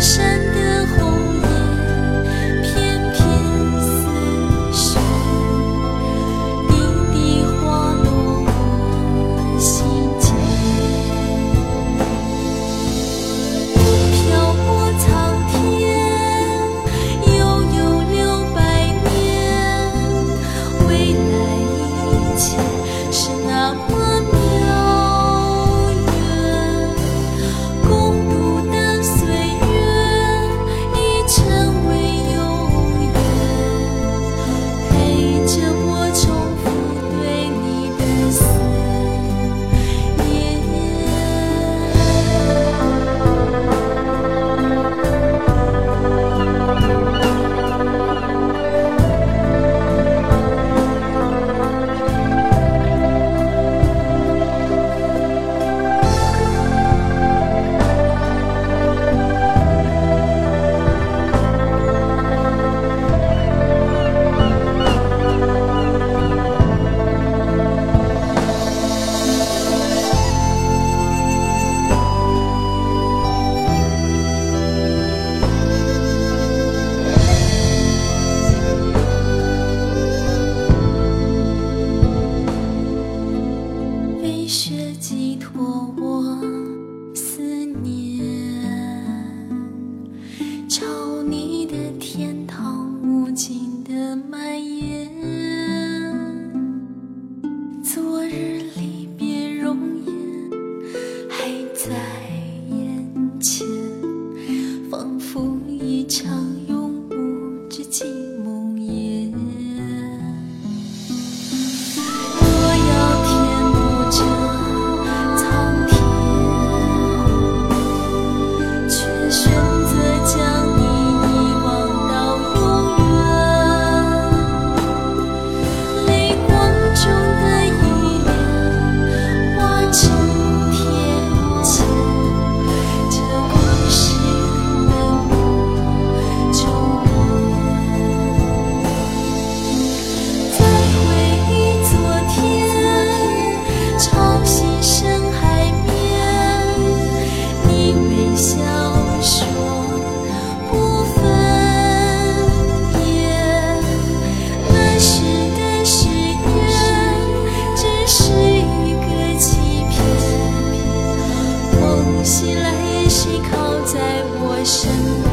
深什么？